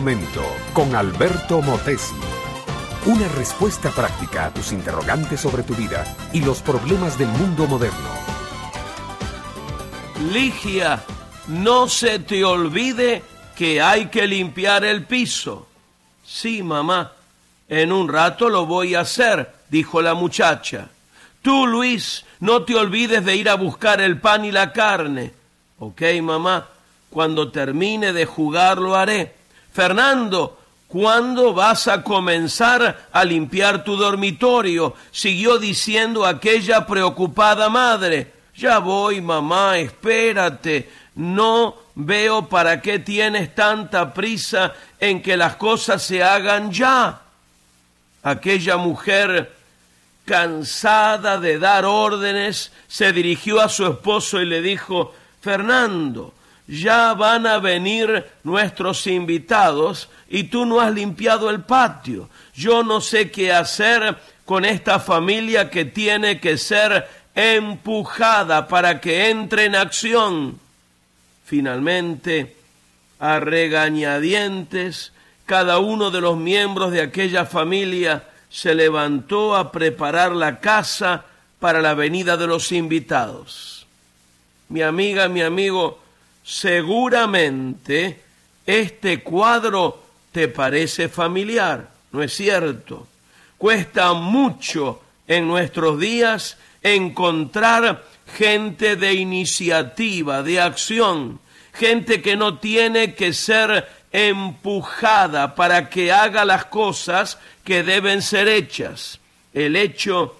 momento con Alberto Motesi. Una respuesta práctica a tus interrogantes sobre tu vida y los problemas del mundo moderno. Ligia, no se te olvide que hay que limpiar el piso. Sí, mamá, en un rato lo voy a hacer, dijo la muchacha. Tú, Luis, no te olvides de ir a buscar el pan y la carne. Ok, mamá, cuando termine de jugar lo haré. Fernando, ¿cuándo vas a comenzar a limpiar tu dormitorio? siguió diciendo aquella preocupada madre. Ya voy, mamá, espérate. No veo para qué tienes tanta prisa en que las cosas se hagan ya. Aquella mujer, cansada de dar órdenes, se dirigió a su esposo y le dijo, Fernando, ya van a venir nuestros invitados y tú no has limpiado el patio. Yo no sé qué hacer con esta familia que tiene que ser empujada para que entre en acción. Finalmente, a regañadientes, cada uno de los miembros de aquella familia se levantó a preparar la casa para la venida de los invitados. Mi amiga, mi amigo, seguramente este cuadro te parece familiar, ¿no es cierto? Cuesta mucho en nuestros días encontrar gente de iniciativa, de acción, gente que no tiene que ser empujada para que haga las cosas que deben ser hechas. El hecho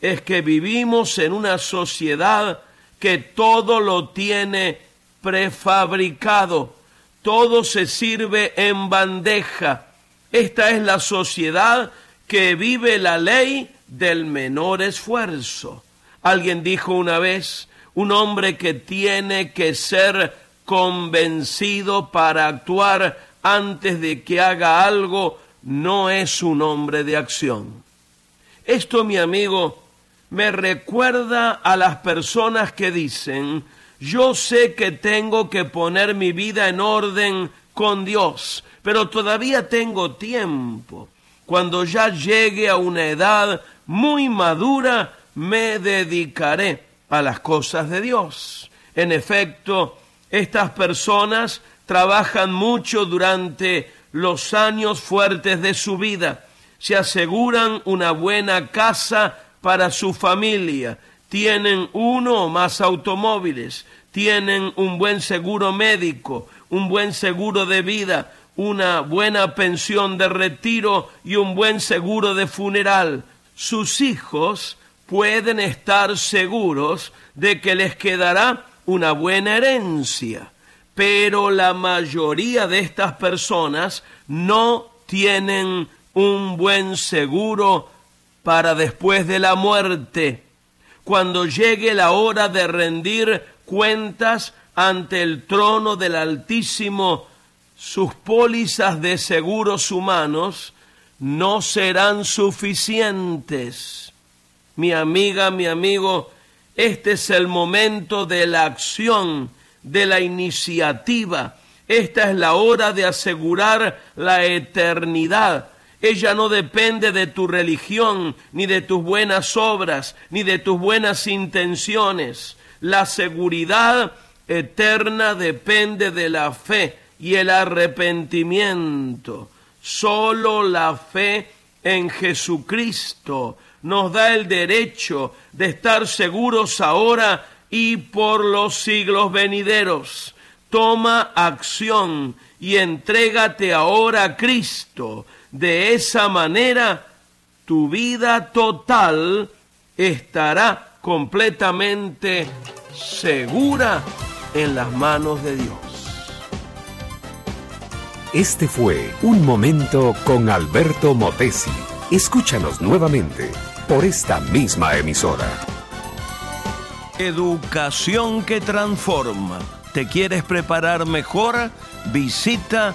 es que vivimos en una sociedad que todo lo tiene prefabricado, todo se sirve en bandeja. Esta es la sociedad que vive la ley del menor esfuerzo. Alguien dijo una vez, un hombre que tiene que ser convencido para actuar antes de que haga algo no es un hombre de acción. Esto, mi amigo, me recuerda a las personas que dicen, yo sé que tengo que poner mi vida en orden con Dios, pero todavía tengo tiempo. Cuando ya llegue a una edad muy madura, me dedicaré a las cosas de Dios. En efecto, estas personas trabajan mucho durante los años fuertes de su vida, se aseguran una buena casa para su familia, tienen uno o más automóviles, tienen un buen seguro médico, un buen seguro de vida, una buena pensión de retiro y un buen seguro de funeral. Sus hijos pueden estar seguros de que les quedará una buena herencia, pero la mayoría de estas personas no tienen un buen seguro para después de la muerte cuando llegue la hora de rendir cuentas ante el trono del Altísimo, sus pólizas de seguros humanos no serán suficientes. Mi amiga, mi amigo, este es el momento de la acción, de la iniciativa. Esta es la hora de asegurar la eternidad ella no depende de tu religión, ni de tus buenas obras, ni de tus buenas intenciones. La seguridad eterna depende de la fe y el arrepentimiento. Solo la fe en Jesucristo nos da el derecho de estar seguros ahora y por los siglos venideros. Toma acción y entrégate ahora a Cristo de esa manera, tu vida total estará completamente segura en las manos de Dios. Este fue Un Momento con Alberto Motesi. Escúchanos nuevamente por esta misma emisora. Educación que transforma. ¿Te quieres preparar mejor? Visita